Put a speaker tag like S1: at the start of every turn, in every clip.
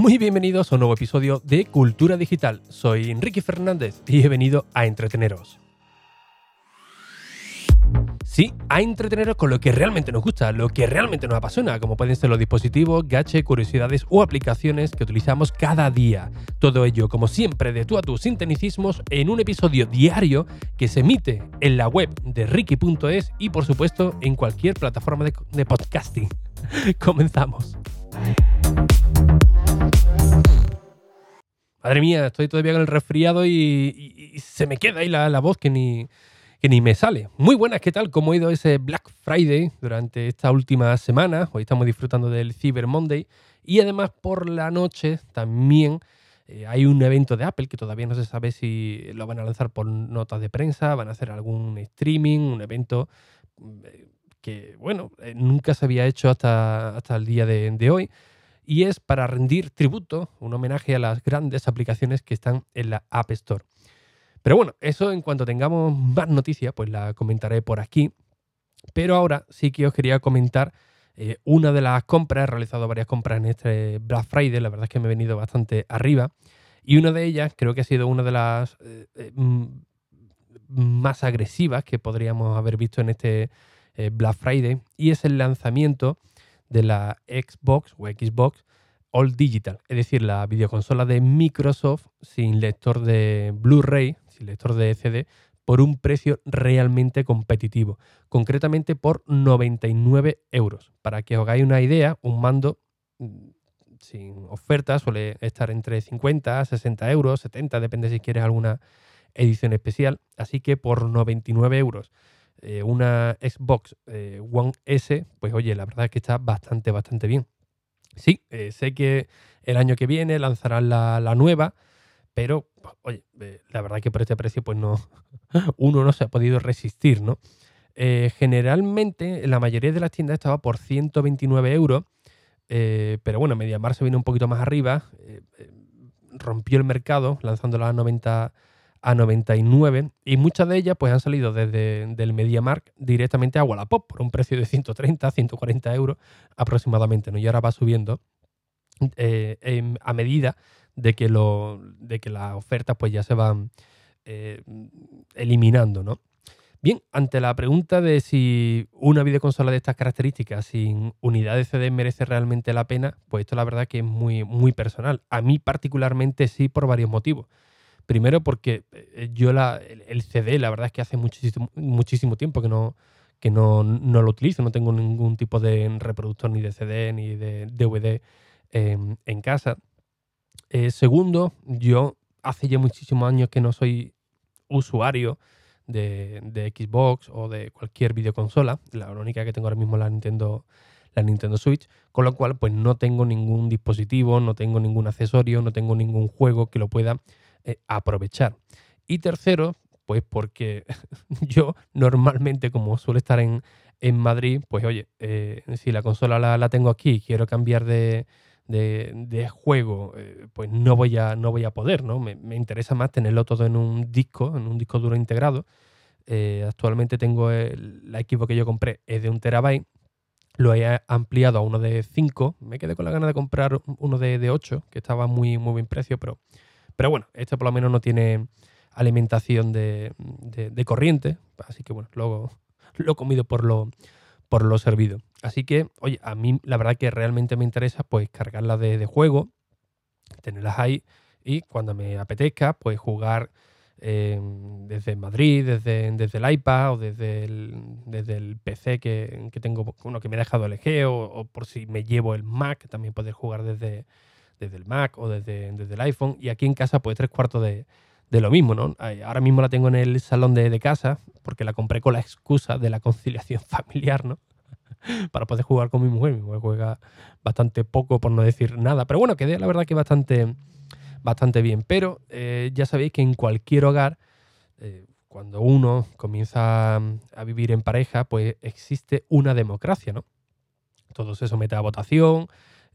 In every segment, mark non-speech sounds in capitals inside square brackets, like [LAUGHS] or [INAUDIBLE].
S1: Muy bienvenidos a un nuevo episodio de Cultura Digital. Soy Enrique Fernández y he venido a entreteneros. Sí, a entreteneros con lo que realmente nos gusta, lo que realmente nos apasiona, como pueden ser los dispositivos, gache, curiosidades o aplicaciones que utilizamos cada día. Todo ello, como siempre, de tú a tus sinteticismos en un episodio diario que se emite en la web de Ricky.es y, por supuesto, en cualquier plataforma de podcasting. [LAUGHS] Comenzamos. Madre mía, estoy todavía con el resfriado y, se me queda ahí la, voz que ni, que ni me sale. Muy buenas, ¿qué tal? ¿Cómo ha ido ese Black Friday durante esta última semana? Hoy estamos disfrutando del Cyber Monday y además por la noche también eh, hay un evento de Apple que todavía no se sabe si lo van a lanzar por notas de prensa, van a hacer algún streaming, un evento eh, que, bueno, eh, nunca se había hecho hasta, hasta el día de hoy y es para rendir tributo, un homenaje a las grandes aplicaciones que están en la App Store. Pero bueno, eso en cuanto tengamos más noticias, pues la comentaré por aquí. Pero ahora sí que os quería comentar eh, una de las compras, he realizado varias compras en este Black Friday, la verdad es que me he venido bastante arriba. Y una de ellas creo que ha sido una de las eh, eh, más agresivas que podríamos haber visto en este Black Friday, y es el lanzamiento de la Xbox o Xbox All Digital, es decir, la videoconsola de Microsoft sin lector de Blu-ray, sin lector de CD, por un precio realmente competitivo, concretamente por 99 euros. Para que os hagáis una idea, un mando mm, sin oferta suele estar entre 50, 60 euros, 70, depende si quieres alguna edición especial. Así que por 99 euros eh, una Xbox eh, One S, pues oye, la verdad es que está bastante, bastante bien. Sí, eh, sé que el año que viene lanzarán la, nueva, pero oye, la verdad es que por este precio, pues no, [LAUGHS] uno no se ha podido resistir, ¿no? generalmente, la mayoría de las tiendas estaba por 129 euros, pero bueno, MediaMarkt se vino un poquito más arriba, rompió el mercado lanzándola a 90 a 99 y muchas de ellas pues han salido desde el MediaMark directamente a Wallapop por un precio de 130, 140 euros aproximadamente, ¿no? Y ahora va subiendo eh, a medida de que, lo, de que las ofertas pues ya se van eh, eliminando, ¿no? Bien, ante la pregunta de si una videoconsola de estas características sin unidad de CD merece realmente la pena, pues esto la verdad que es muy, muy personal. A mí particularmente sí por varios motivos. Primero porque eh, yo el CD, la verdad es que hace muchísimo, tiempo que no, que no, lo utilizo, no tengo ningún tipo de reproductor ni de CD ni de DVD en casa. Eh, segundo, yo hace ya muchísimos años que no soy usuario de, de, Xbox o de cualquier videoconsola. La única que tengo ahora mismo es la Nintendo, la Nintendo Switch, con lo cual pues no tengo ningún dispositivo, no tengo ningún accesorio, no tengo ningún juego que lo pueda eh, aprovechar. Y tercero, pues porque [LAUGHS] yo normalmente, como suele estar en, en Madrid, pues oye, eh, si la consola la, tengo aquí y quiero cambiar de, de, juego, eh, pues no voy, a, no voy a poder, ¿no? Me, me, interesa más tenerlo todo en un disco, en un disco duro integrado. actualmente tengo el, la equipo que yo compré, es de un terabyte. Lo he ampliado a uno de 5. Me quedé con la gana de comprar uno de, de 8, que estaba muy, muy buen precio, pero pero bueno, este por lo menos no tiene alimentación de, corriente, así que bueno, luego [LAUGHS] lo comido por lo, por lo servido. Así que, oye, a mí la verdad que realmente me interesa pues cargarla de, juego, tenerlas ahí y cuando me apetezca pues jugar em, desde Madrid, desde, desde el iPad o desde el, desde el PC que, tengo, uno que me ha dejado el o, o por si me llevo el Mac, también poder jugar desde, desde el Mac o desde, el iPhone. Y aquí en casa, pues tres cuartos de, lo mismo, ¿no? Ahora mismo la tengo en el salón de, casa porque la compré con la excusa de la conciliación [LAUGHS] familiar, ¿no? [LAUGHS] Para poder jugar con mi mujer. Mi mujer juega bastante poco, por no decir nada. Pero bueno, quedé la verdad que bastante, bastante bien. Pero eh, ya sabéis que en cualquier hogar, eh, cuando uno comienza a vivir en pareja, pues existe una democracia, ¿no? Todo se somete a votación,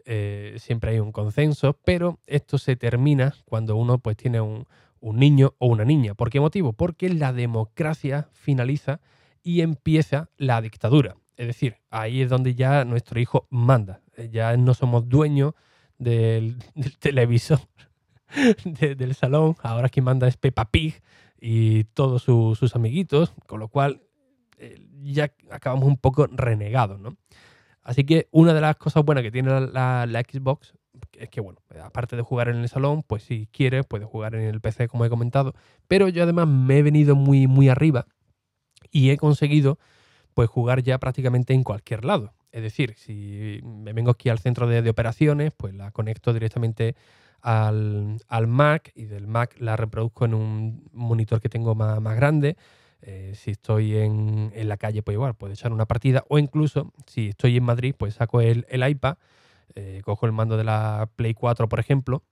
S1: eh, siempre hay un consenso, pero esto se termina cuando uno pues tiene un, niño o una niña. ¿Por qué motivo? Porque la democracia finaliza y empieza la dictadura. Es decir, ahí es donde ya nuestro hijo manda. Ya no somos dueños del, [LAUGHS] televisor [LAUGHS] del salón. Ahora quien manda es Peppa Pig y todos sus amiguitos, con lo cual eh, ya acabamos un poco renegados, ¿no? Así que una de las cosas buenas que tiene la, la, Xbox es que, bueno, aparte de jugar en el salón, pues si quiere, puede jugar en el PC, como he comentado. Pero yo además me he venido muy, muy arriba y he conseguido pues jugar ya prácticamente en cualquier lado. Es decir, si me vengo aquí al centro de, operaciones, pues la conecto directamente al, Mac y del Mac la reproduzco en un monitor que tengo más, más grande. Eh, si estoy en, la calle, pues igual, puedo echar una partida. O incluso, si estoy en Madrid, pues saco el, iPad, eh, cojo el mando de la Play 4, por ejemplo,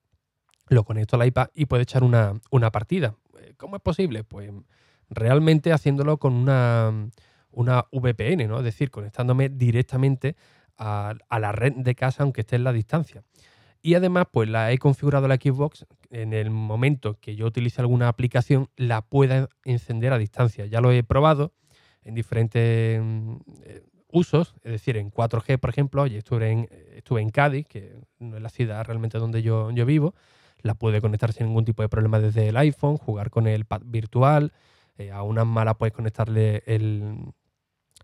S1: lo conecto al iPad y puedo echar una, partida. Eh, ¿Cómo es posible? Pues realmente haciéndolo con una, una VPN, ¿no? Es decir, conectándome directamente a, a la red de casa, aunque esté en la distancia. Y además, pues la he configurado la Xbox en el momento que yo utilice alguna aplicación, la pueda encender a distancia. Ya lo he probado en diferentes mm, usos, es decir, en 4G, por ejemplo, y estuve en, estuve en Cádiz, que no es la ciudad realmente donde yo, yo vivo, la pude conectar sin ningún tipo de problema desde el iPhone, jugar con el pad virtual, eh, a una mala puedes conectarle el,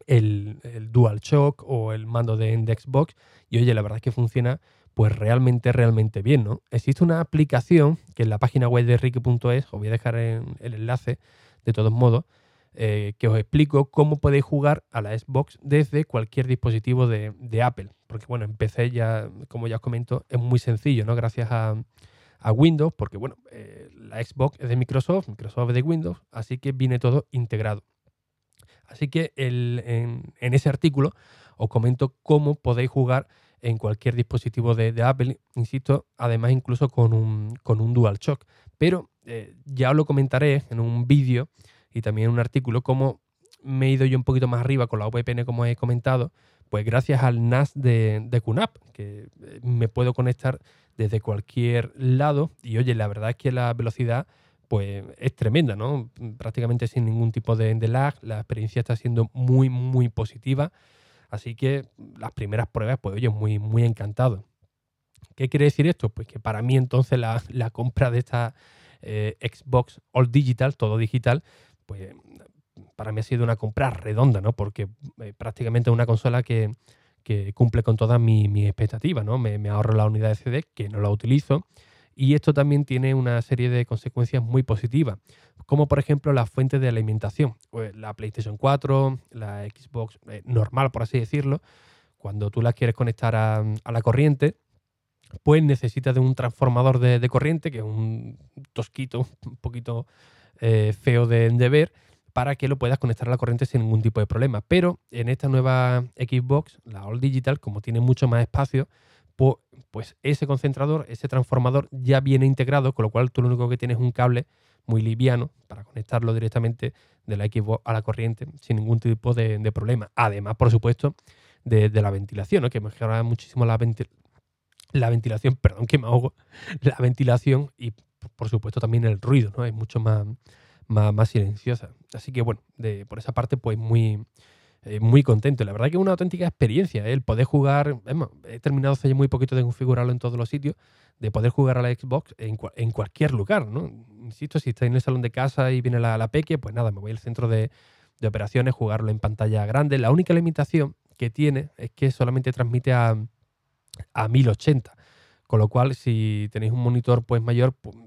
S1: el, el DualShock o el mando de, de Xbox, y oye, la verdad es que funciona pues realmente, realmente bien, ¿no? Existe una aplicación que en la página web de Ricky.es, os voy a dejar en el enlace de todos modos, eh, que os explico cómo podéis jugar a la Xbox desde cualquier dispositivo de, Apple. Porque bueno, en PC ya, como ya os comento, es muy sencillo, ¿no? Gracias a, Windows, porque bueno, eh, la Xbox es de Microsoft, Microsoft es de Windows, así que viene todo integrado. Así que en, en ese artículo os comento cómo podéis jugar en cualquier dispositivo de, Apple, insisto, además incluso con un, con un DualShock. Pero eh, ya os lo comentaré en un vídeo y también en un artículo cómo me he ido yo un poquito más arriba con la VPN, como he comentado, pues gracias al NAS de, de QNAP, que eh, me puedo conectar desde cualquier lado y oye, la verdad es que la velocidad pues es tremenda, ¿no? Prácticamente sin ningún tipo de, de lag, la experiencia está siendo muy, muy positiva. Así que las primeras pruebas, pues oye, muy, muy encantado. ¿Qué quiere decir esto? Pues que para mí entonces la, compra de esta eh, Xbox All Digital, todo digital, pues para mí ha sido una compra redonda, ¿no? Porque eh, prácticamente es una consola que, cumple con todas mis mi expectativas, ¿no? Me, me, ahorro la unidad de CD, que no la utilizo, y esto también tiene una serie de consecuencias muy positivas, como por ejemplo la fuente de alimentación. Pues la PlayStation 4, la Xbox eh, normal, por así decirlo, cuando tú la quieres conectar a, la corriente, pues necesitas de un transformador de, corriente, que es un tosquito, un poquito eh, feo de, de, ver, para que lo puedas conectar a la corriente sin ningún tipo de problema. Pero en esta nueva Xbox, la All Digital, como tiene mucho más espacio, pues ese concentrador, ese transformador ya viene integrado, con lo cual tú lo único que tienes es un cable muy liviano para conectarlo directamente de la Xbox a la corriente sin ningún tipo de, problema. Además, por supuesto, de, la ventilación, que mejora muchísimo la, la ventilación, perdón que me ahogo, [LAUGHS] la ventilación y por supuesto también el ruido, ¿no? Es mucho más, más, silenciosa. Así que bueno, por esa parte, pues muy, eh, muy contento. La verdad que es una auténtica experiencia ¿eh? el poder jugar. he terminado hace muy poquito de configurarlo en todos los sitios, de poder jugar a la Xbox en, en cualquier lugar. ¿no? Insisto, si estáis en el salón de casa y viene la, la peque, pues nada, me voy al centro de, de operaciones, jugarlo en pantalla grande. La única limitación que tiene es que solamente transmite a, a 1080. Con lo cual, si tenéis un monitor pues mayor, pues,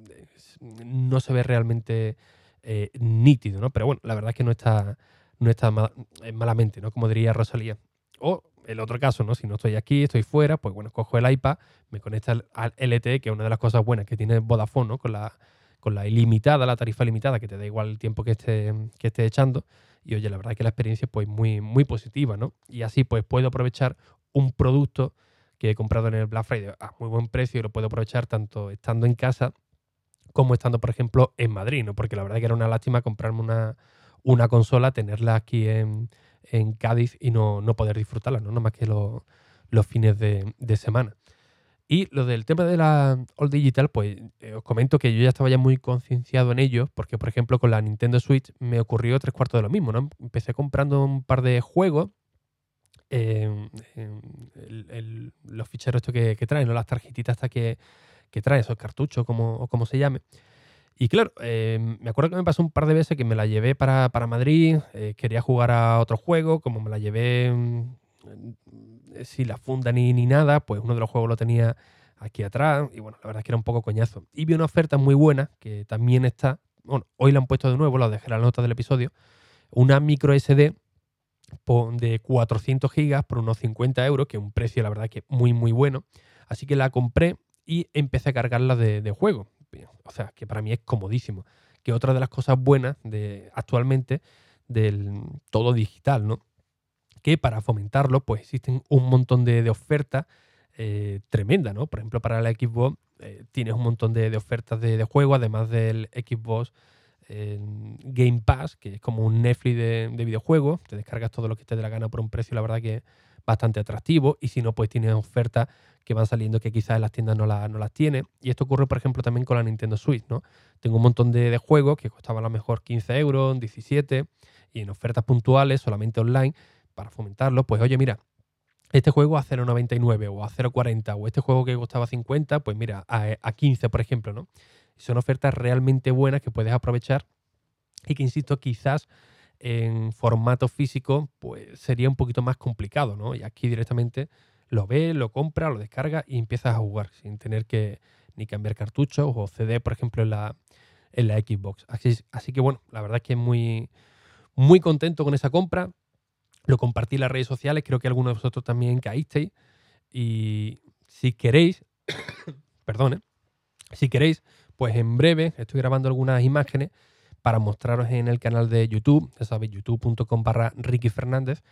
S1: no se ve realmente eh, nítido, ¿no? Pero bueno, la verdad es que no está, no está eh, malamente, ¿no? Como diría Rosalía. O el otro caso, ¿no? Si no estoy aquí, estoy fuera, pues bueno, cojo el iPad, me conecta al, LTE, que es una de las cosas buenas que tiene Vodafone, ¿no? Con la, con la ilimitada, la tarifa limitada, que te da igual el tiempo que esté, que esté echando. Y oye, la verdad es que la experiencia es pues, muy, muy positiva, ¿no? Y así pues puedo aprovechar un producto que he comprado en el Black Friday a muy buen precio y lo puedo aprovechar tanto estando en casa como estando, por ejemplo, en Madrid, ¿no? Porque la verdad que era una lástima comprarme una, una consola, tenerla aquí en, Cádiz y no, poder disfrutarla, ¿no? más que los fines de, semana. Y lo del tema de la All Digital, pues eh, os comento que yo ya estaba ya muy concienciado en ello, porque por ejemplo con la Nintendo Switch me ocurrió tres cuartos de lo mismo, ¿no? Empecé comprando un par de juegos los ficheros estos que, traen, ¿no? las tarjetitas hasta que, que traen, esos cartuchos, como, como se llame. Y claro, eh, me acuerdo que me pasó un par de veces que me la llevé para, Madrid, eh, quería jugar a otro juego, como me la llevé mm, sin la funda ni, ni nada, pues uno de los juegos lo tenía aquí atrás y bueno, la verdad es que era un poco coñazo. Y vi una oferta muy buena que también está, bueno, hoy la han puesto de nuevo, la dejé en la nota del episodio, una micro SD de 400 gigas por unos 50 euros, que es un precio la verdad que muy muy bueno. Así que la compré y empecé a cargarla de, de juego. O sea, que para mí es comodísimo. Que otra de las cosas buenas de actualmente del todo digital, ¿no? Que para fomentarlo, pues existen un montón de, ofertas eh, tremendas, ¿no? Por ejemplo, para la Xbox eh, tienes un montón de, ofertas de, juego, además del Xbox Game Pass, que es como un Netflix de, videojuegos. Te descargas todo lo que te dé la gana por un precio, la verdad que bastante atractivo. Y si no, pues tienes ofertas que van saliendo que quizás las tiendas no, no las tiene. Y esto ocurre, por ejemplo, también con la Nintendo Switch, ¿no? Tengo un montón de, juegos que costaban a lo mejor 15 euros, 17, y en ofertas puntuales, solamente online, para fomentarlo, pues oye, mira, este juego a 0,99 o a 0,40 o este juego que costaba 50, pues mira, a, a 15, por ejemplo, ¿no? Son ofertas realmente buenas que puedes aprovechar y que, insisto, quizás en formato físico, pues sería un poquito más complicado, ¿no? Y aquí directamente lo ve, lo compra, lo descarga y empiezas a jugar sin tener que ni cambiar cartuchos o CD, por ejemplo, en la, en la Xbox. Así, así que bueno, la verdad es que muy, muy contento con esa compra. Lo compartí en las redes sociales, creo que algunos de vosotros también caísteis. Y si queréis, [COUGHS] perdone, si queréis, pues en breve estoy grabando algunas imágenes para mostraros en el canal de YouTube, ya sabéis, youtube.com barra Ricky Fernández,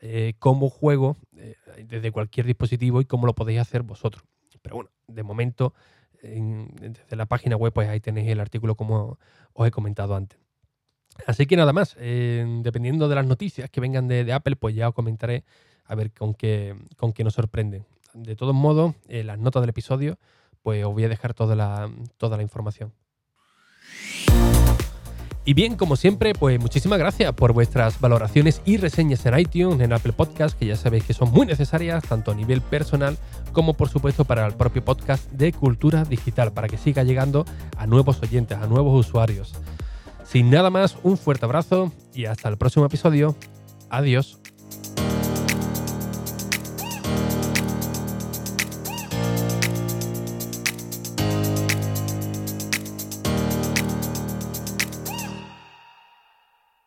S1: eh, cómo juego eh, desde cualquier dispositivo y cómo lo podéis hacer vosotros. Pero bueno, de momento, desde la página web, pues ahí tenéis el artículo como os he comentado antes. Así que nada más, eh, dependiendo de las noticias que vengan de, Apple, pues ya os comentaré a ver con qué, con qué nos sorprenden. De todos modos, las notas del episodio, pues os voy a dejar toda la, toda la información. Y bien, como siempre, pues muchísimas gracias por vuestras valoraciones y reseñas en iTunes, en Apple Podcast, que ya sabéis que son muy necesarias, tanto a nivel personal como por supuesto para el propio podcast de Cultura Digital, para que siga llegando a nuevos oyentes, a nuevos usuarios. Sin nada más, un fuerte abrazo y hasta el próximo episodio. Adiós.